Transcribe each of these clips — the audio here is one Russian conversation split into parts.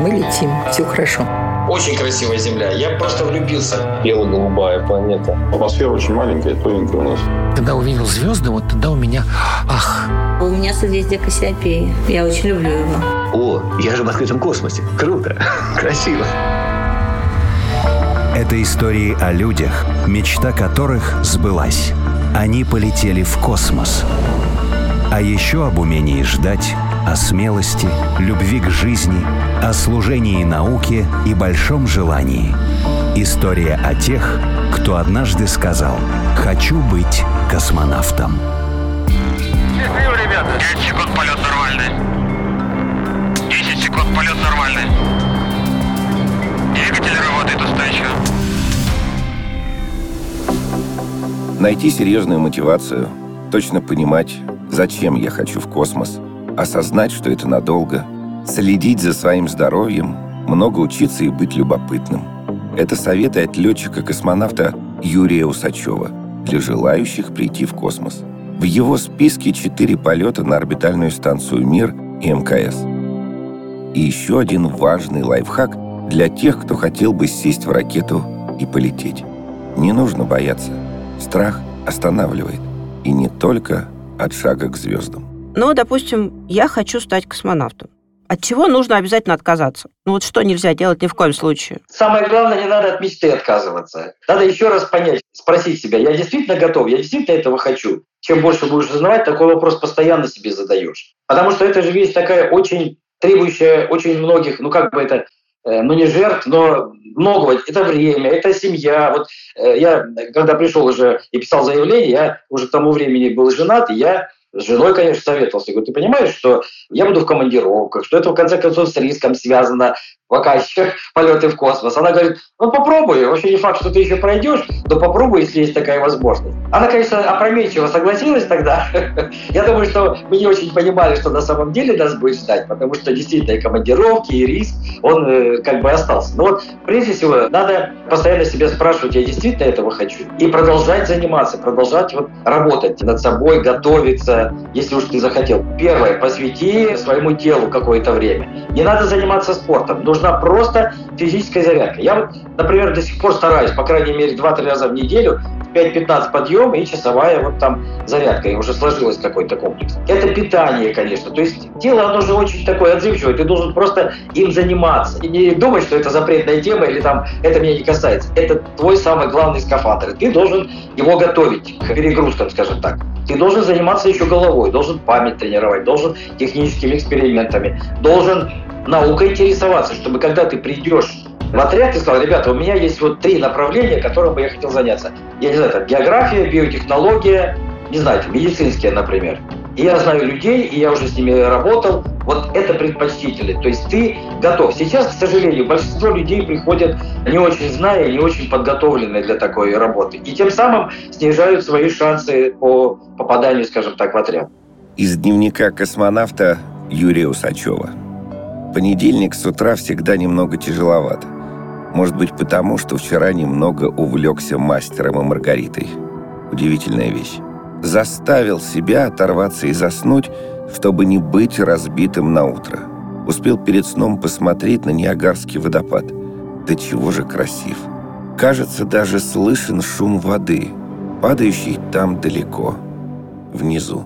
мы летим, все хорошо. Очень красивая Земля. Я просто влюбился. Бело-голубая планета. Атмосфера очень маленькая, тоненькая у нас. Когда увидел звезды, вот тогда у меня ах. У меня созвездие Кассиопеи. Я очень люблю его. О, я же в открытом космосе. Круто. Красиво. Это истории о людях, мечта которых сбылась. Они полетели в космос. А еще об умении ждать, о смелости, любви к жизни, о служении науке и большом желании. История о тех, кто однажды сказал «Хочу быть космонавтом». Счастливо, ребята! 5 секунд полет нормальный. 10 секунд полет нормальный. Двигатель работает устойчиво. Найти серьезную мотивацию, точно понимать, зачем я хочу в космос, осознать, что это надолго, следить за своим здоровьем, много учиться и быть любопытным. Это советы от летчика-космонавта Юрия Усачева для желающих прийти в космос. В его списке четыре полета на орбитальную станцию «Мир» и МКС. И еще один важный лайфхак для тех, кто хотел бы сесть в ракету и полететь. Не нужно бояться. Страх останавливает. И не только от шага к звездам. Ну, допустим, я хочу стать космонавтом. От чего нужно обязательно отказаться? Ну вот что нельзя делать ни в коем случае? Самое главное, не надо от мечты отказываться. Надо еще раз понять, спросить себя, я действительно готов, я действительно этого хочу. Чем больше будешь узнавать, такой вопрос постоянно себе задаешь. Потому что это же вещь такая очень требующая очень многих, ну как бы это, ну не жертв, но многого. Это время, это семья. Вот э, я, когда пришел уже и писал заявление, я уже к тому времени был женат, и я с женой, конечно, советовался. Я говорю, ты понимаешь, что я буду в командировках, что это, в конце концов, с риском связано, еще полеты в космос. Она говорит, ну попробуй, вообще не факт, что ты еще пройдешь, но попробуй, если есть такая возможность. Она, конечно, опрометчиво согласилась тогда. Я думаю, что мы не очень понимали, что на самом деле нас будет ждать, потому что действительно и командировки, и риск, он э, как бы остался. Но вот прежде всего надо постоянно себя спрашивать, я действительно этого хочу? И продолжать заниматься, продолжать вот работать над собой, готовиться, если уж ты захотел. Первое, посвяти своему телу какое-то время. Не надо заниматься спортом, нужна просто физическая зарядка. Я вот, например, до сих пор стараюсь, по крайней мере, 2-3 раза в неделю 5-15 подъем и часовая вот там зарядка. И уже сложилось какой-то комплекс. Это питание, конечно. То есть тело, оно же очень такое отзывчивое. Ты должен просто им заниматься. И не думать, что это запретная тема или там это меня не касается. Это твой самый главный скафандр. Ты должен его готовить к перегрузкам, скажем так. Ты должен заниматься еще головой, должен память тренировать, должен техническими экспериментами, должен наукой интересоваться, чтобы когда ты придешь в отряд и сказал, ребята, у меня есть вот три направления, которым бы я хотел заняться. Я не знаю, там география, биотехнология, не знаю, медицинские, например. И я знаю людей, и я уже с ними работал. Вот это предпочтительно. То есть ты готов. Сейчас, к сожалению, большинство людей приходят не очень зная, не очень подготовленные для такой работы. И тем самым снижают свои шансы по попаданию, скажем так, в отряд. Из дневника космонавта Юрия Усачева. Понедельник с утра всегда немного тяжеловато. Может быть, потому, что вчера немного увлекся мастером и Маргаритой. Удивительная вещь. Заставил себя оторваться и заснуть, чтобы не быть разбитым на утро. Успел перед сном посмотреть на Ниагарский водопад. Да чего же красив. Кажется, даже слышен шум воды, падающий там далеко, внизу.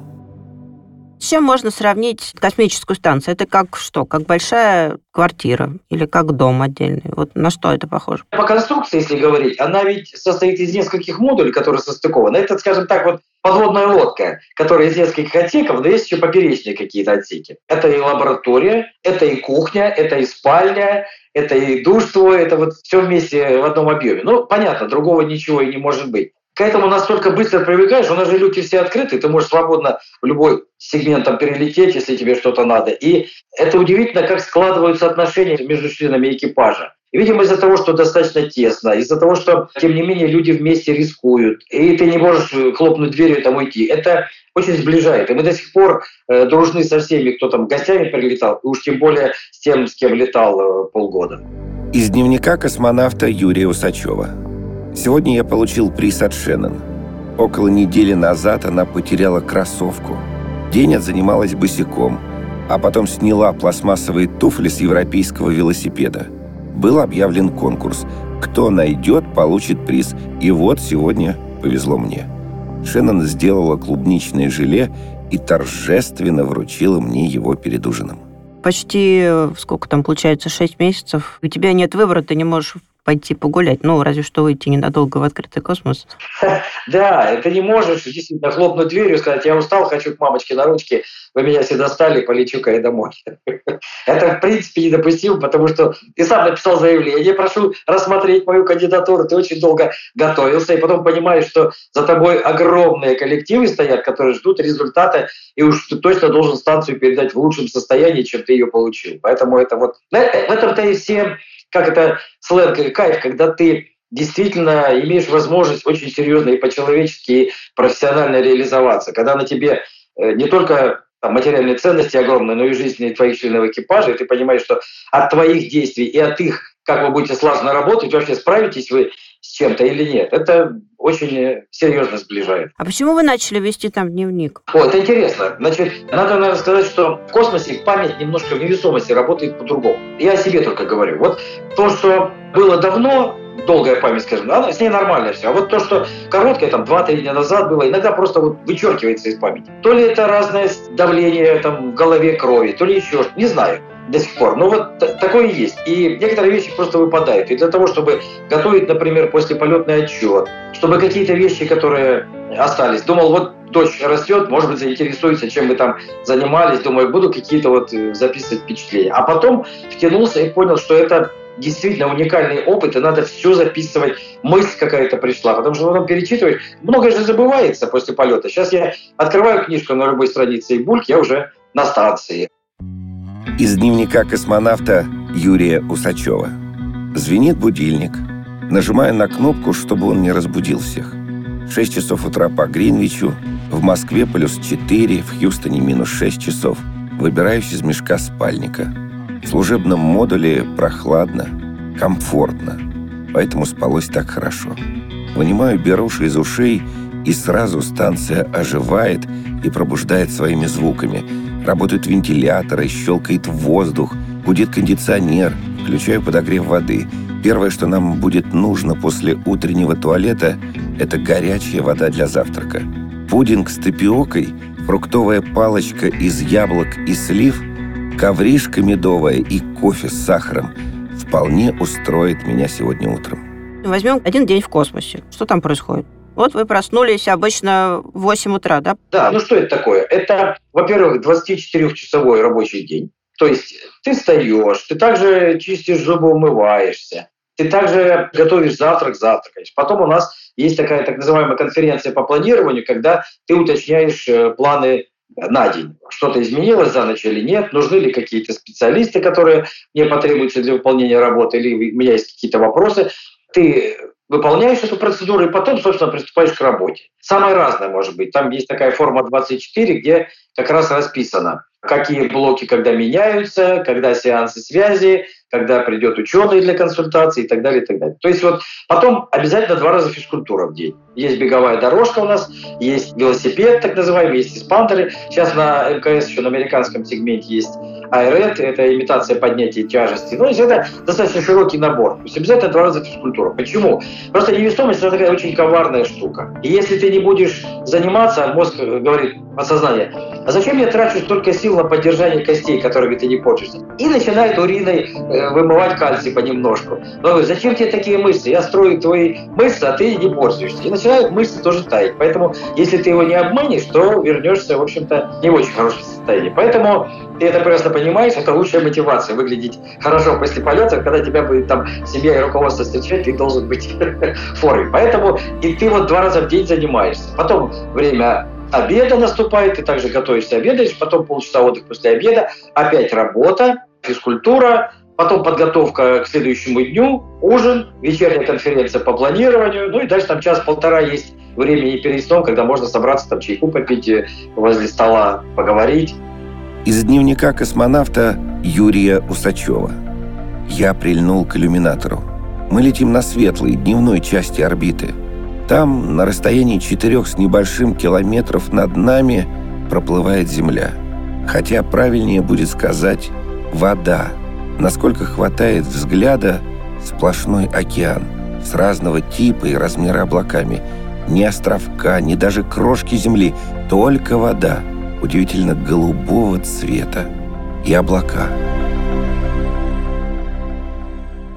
Чем можно сравнить космическую станцию? Это как что? Как большая квартира или как дом отдельный? Вот на что это похоже? По конструкции, если говорить, она ведь состоит из нескольких модулей, которые состыкованы. Это, скажем так, вот подводная лодка, которая из нескольких отсеков, но есть еще поперечные какие-то отсеки. Это и лаборатория, это и кухня, это и спальня, это и душ твой, это вот все вместе в одном объеме. Ну, понятно, другого ничего и не может быть к этому настолько быстро привыкаешь, у нас же люки все открыты, ты можешь свободно в любой сегмент там перелететь, если тебе что-то надо. И это удивительно, как складываются отношения между членами экипажа. Видимо, из-за того, что достаточно тесно, из-за того, что, тем не менее, люди вместе рискуют, и ты не можешь хлопнуть дверью и там уйти. Это очень сближает. И мы до сих пор э, дружны со всеми, кто там гостями прилетал, и уж тем более с тем, с кем летал э, полгода. Из дневника космонавта Юрия Усачева. Сегодня я получил приз от Шеннон. Около недели назад она потеряла кроссовку. День занималась босиком. а потом сняла пластмассовые туфли с европейского велосипеда. Был объявлен конкурс. Кто найдет, получит приз. И вот сегодня повезло мне. Шеннон сделала клубничное желе и торжественно вручила мне его перед ужином. Почти, э, сколько там получается, 6 месяцев. У тебя нет выбора, ты не можешь пойти погулять. Ну, разве что выйти ненадолго в открытый космос. Да, ты не можешь действительно хлопнуть дверью и сказать, я устал, хочу к мамочке на ручке, вы меня все достали, полечу-ка я домой. Это, в принципе, недопустимо, потому что ты сам написал заявление, прошу рассмотреть мою кандидатуру, ты очень долго готовился, и потом понимаешь, что за тобой огромные коллективы стоят, которые ждут результата, и уж ты точно должен станцию передать в лучшем состоянии, чем ты ее получил. Поэтому это вот... В этом-то и все как это сленг или кайф, когда ты действительно имеешь возможность очень серьезно и по-человечески и профессионально реализоваться, когда на тебе э, не только там, материальные ценности огромные, но и жизни твоих членов экипажа, и ты понимаешь, что от твоих действий и от их, как вы будете слаженно работать, вообще справитесь вы с чем-то или нет. Это очень серьезно сближает. А почему вы начали вести там дневник? О, это интересно. Значит, надо, наверное, сказать, что в космосе память немножко в невесомости работает по-другому. Я о себе только говорю. Вот то, что было давно, долгая память, скажем, она, с ней нормально все. А вот то, что короткое, там, 2-3 дня назад было, иногда просто вот вычеркивается из памяти. То ли это разное давление там, в голове крови, то ли еще не знаю до сих пор. Но вот такое есть. И некоторые вещи просто выпадают. И для того, чтобы готовить, например, после полетный отчет, чтобы какие-то вещи, которые остались, думал, вот дочь растет, может быть, заинтересуется, чем вы там занимались, думаю, буду какие-то вот э, записывать впечатления. А потом втянулся и понял, что это действительно уникальный опыт, и надо все записывать. Мысль какая-то пришла, потому что потом перечитываешь. Многое же забывается после полета. Сейчас я открываю книжку на любой странице и бульк, я уже на станции. Из дневника космонавта Юрия Усачева. Звенит будильник. Нажимаю на кнопку, чтобы он не разбудил всех. 6 часов утра по Гринвичу, в Москве плюс 4, в Хьюстоне минус 6 часов. Выбираюсь из мешка спальника. В служебном модуле прохладно, комфортно, поэтому спалось так хорошо. Вынимаю беруши из ушей, и сразу станция оживает и пробуждает своими звуками. Работают вентиляторы, щелкает воздух, гудит кондиционер, включаю подогрев воды. Первое, что нам будет нужно после утреннего туалета, это горячая вода для завтрака. Пудинг с тапиокой, фруктовая палочка из яблок и слив – ковришка медовая и кофе с сахаром вполне устроит меня сегодня утром. Возьмем один день в космосе. Что там происходит? Вот вы проснулись обычно в 8 утра, да? Да, ну что это такое? Это, во-первых, 24-часовой рабочий день. То есть ты встаешь, ты также чистишь зубы, умываешься, ты также готовишь завтрак, завтракаешь. Потом у нас есть такая так называемая конференция по планированию, когда ты уточняешь э, планы на день. Что-то изменилось за ночь или нет? Нужны ли какие-то специалисты, которые мне потребуются для выполнения работы? Или у меня есть какие-то вопросы? Ты выполняешь эту процедуру и потом, собственно, приступаешь к работе. Самое разное может быть. Там есть такая форма 24, где как раз расписано, какие блоки когда меняются, когда сеансы связи, когда придет ученый для консультации и так далее, и так далее. То есть вот потом обязательно два раза физкультура в день. Есть беговая дорожка у нас, есть велосипед, так называемый, есть эспандеры. Сейчас на МКС еще на американском сегменте есть айред, это имитация поднятия тяжести. Ну, то есть это достаточно широкий набор. То есть обязательно два раза физкультура. Почему? Просто невесомость – это такая очень коварная штука. И если ты не будешь заниматься, мозг говорит, подсознание, а зачем я трачу столько сил на поддержание костей, которыми ты не портишься? И начинает уриной э, вымывать кальций понемножку. Но зачем тебе такие мышцы? Я строю твои мышцы, а ты не портишься. И начинают мышцы тоже таять. Поэтому, если ты его не обманешь, то вернешься, в общем-то, не в очень хорошем состоянии. Поэтому ты это прекрасно понимаешь, это лучшая мотивация выглядеть хорошо после полета, когда тебя будет там семья и руководство встречать, ты должен быть в форме. Поэтому и ты вот два раза в день занимаешься. Потом время обеда наступает, ты также готовишься, обедаешь, потом полчаса отдых после обеда, опять работа, физкультура, потом подготовка к следующему дню, ужин, вечерняя конференция по планированию, ну и дальше там час-полтора есть времени перед сном, когда можно собраться, там чайку попить, э, возле стола поговорить. Из дневника космонавта Юрия Усачева. Я прильнул к иллюминатору. Мы летим на светлой, дневной части орбиты. Там, на расстоянии четырех с небольшим километров над нами, проплывает Земля. Хотя правильнее будет сказать «вода». Насколько хватает взгляда, сплошной океан с разного типа и размера облаками. Ни островка, ни даже крошки земли, только вода, удивительно голубого цвета и облака.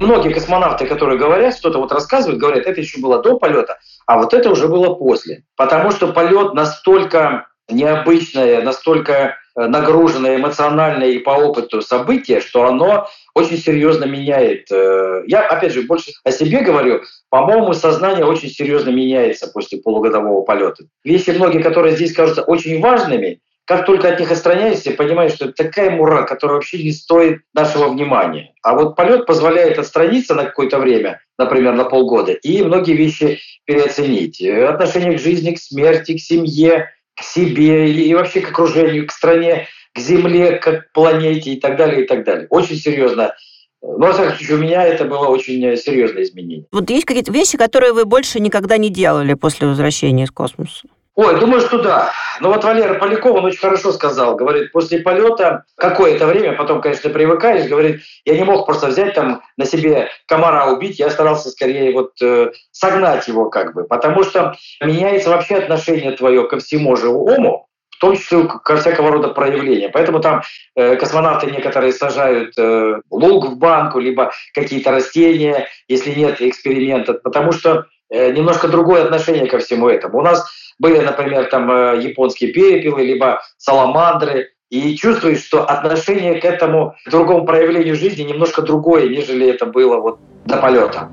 Многие космонавты, которые говорят, что-то вот рассказывают, говорят, это еще было до полета, а вот это уже было после. Потому что полет настолько необычное, настолько э, нагруженное эмоциональное и по опыту событие, что оно очень серьезно меняет. Э, я, опять же, больше о себе говорю. По-моему, сознание очень серьезно меняется после полугодового полета. Вещи многие, которые здесь кажутся очень важными, как только от них отстраняешься, понимаешь, что это такая мура, которая вообще не стоит нашего внимания. А вот полет позволяет отстраниться на какое-то время, например, на полгода, и многие вещи переоценить. Отношение к жизни, к смерти, к семье, к себе и вообще к окружению, к стране, к Земле, к планете и так далее, и так далее. Очень серьезно ну, всяком случае, у меня это было очень серьезное изменение. Вот есть какие-то вещи, которые вы больше никогда не делали после возвращения из космоса? Ой, думаю, что да. Ну вот Валера Поляков, он очень хорошо сказал. Говорит, после полета какое-то время, потом, конечно, привыкаешь, говорит, я не мог просто взять там на себе комара убить, я старался скорее вот э, согнать его как бы. Потому что меняется вообще отношение твое ко всему живому, в том числе ко всякого рода проявлениям. Поэтому там э, космонавты некоторые сажают э, лук в банку, либо какие-то растения, если нет эксперимента, потому что э, немножко другое отношение ко всему этому. У нас были, например, там э, японские перепелы, либо саламандры, и чувствуешь, что отношение к этому к другому проявлению жизни немножко другое, нежели это было вот до полета.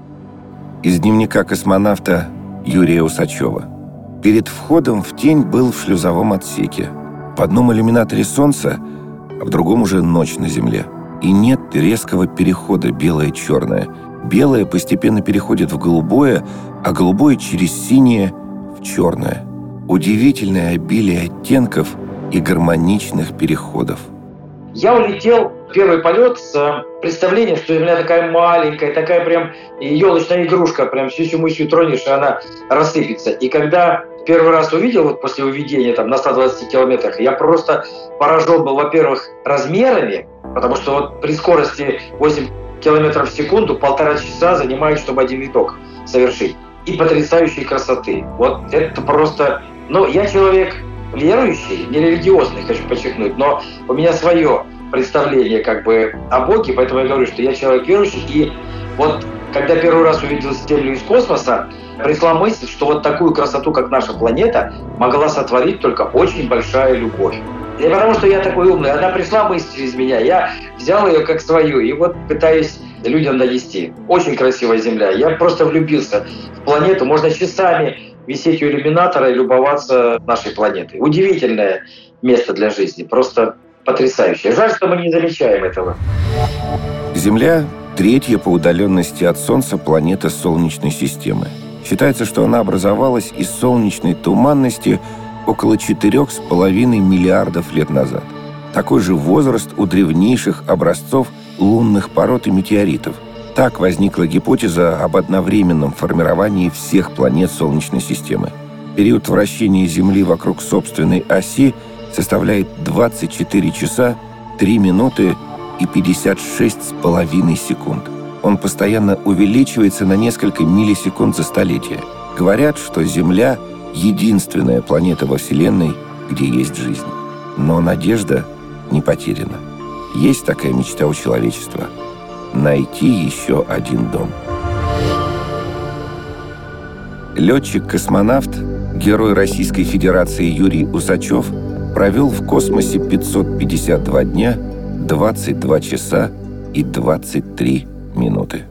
Из дневника космонавта Юрия Усачева. Перед входом в тень был в шлюзовом отсеке. В одном иллюминаторе солнце, а в другом уже ночь на Земле. И нет резкого перехода белое-черное. Белое постепенно переходит в голубое, а голубое через синее в черное – удивительное обилие оттенков и гармоничных переходов. Я улетел первый полет с э, представлением, что Земля такая маленькая, такая прям елочная игрушка, прям сюсю-мусю тронешь, и она рассыпется. И когда первый раз увидел, вот после увидения там на 120 километрах, я просто поражен был, во-первых, размерами, потому что вот при скорости 8 километров в секунду полтора часа занимает, чтобы один виток совершить. И потрясающей красоты. Вот это просто ну, я человек верующий, не религиозный, хочу подчеркнуть, но у меня свое представление как бы о Боге, поэтому я говорю, что я человек верующий, и вот когда первый раз увидел Землю из космоса, пришла мысль, что вот такую красоту, как наша планета, могла сотворить только очень большая любовь. Не потому, что я такой умный, она пришла мысль из меня, я взял ее как свою, и вот пытаюсь людям донести. Очень красивая Земля. Я просто влюбился в планету. Можно часами висеть у иллюминатора и любоваться нашей планетой. Удивительное место для жизни, просто потрясающее. Жаль, что мы не замечаем этого. Земля – третья по удаленности от Солнца планета Солнечной системы. Считается, что она образовалась из солнечной туманности около 4,5 миллиардов лет назад. Такой же возраст у древнейших образцов лунных пород и метеоритов – так возникла гипотеза об одновременном формировании всех планет Солнечной системы. Период вращения Земли вокруг собственной оси составляет 24 часа 3 минуты и 56 с половиной секунд. Он постоянно увеличивается на несколько миллисекунд за столетие. Говорят, что Земля — единственная планета во Вселенной, где есть жизнь. Но надежда не потеряна. Есть такая мечта у человечества — найти еще один дом. Летчик-космонавт, герой Российской Федерации Юрий Усачев провел в космосе 552 дня, 22 часа и 23 минуты.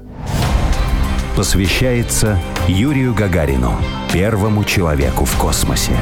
Посвящается Юрию Гагарину, первому человеку в космосе.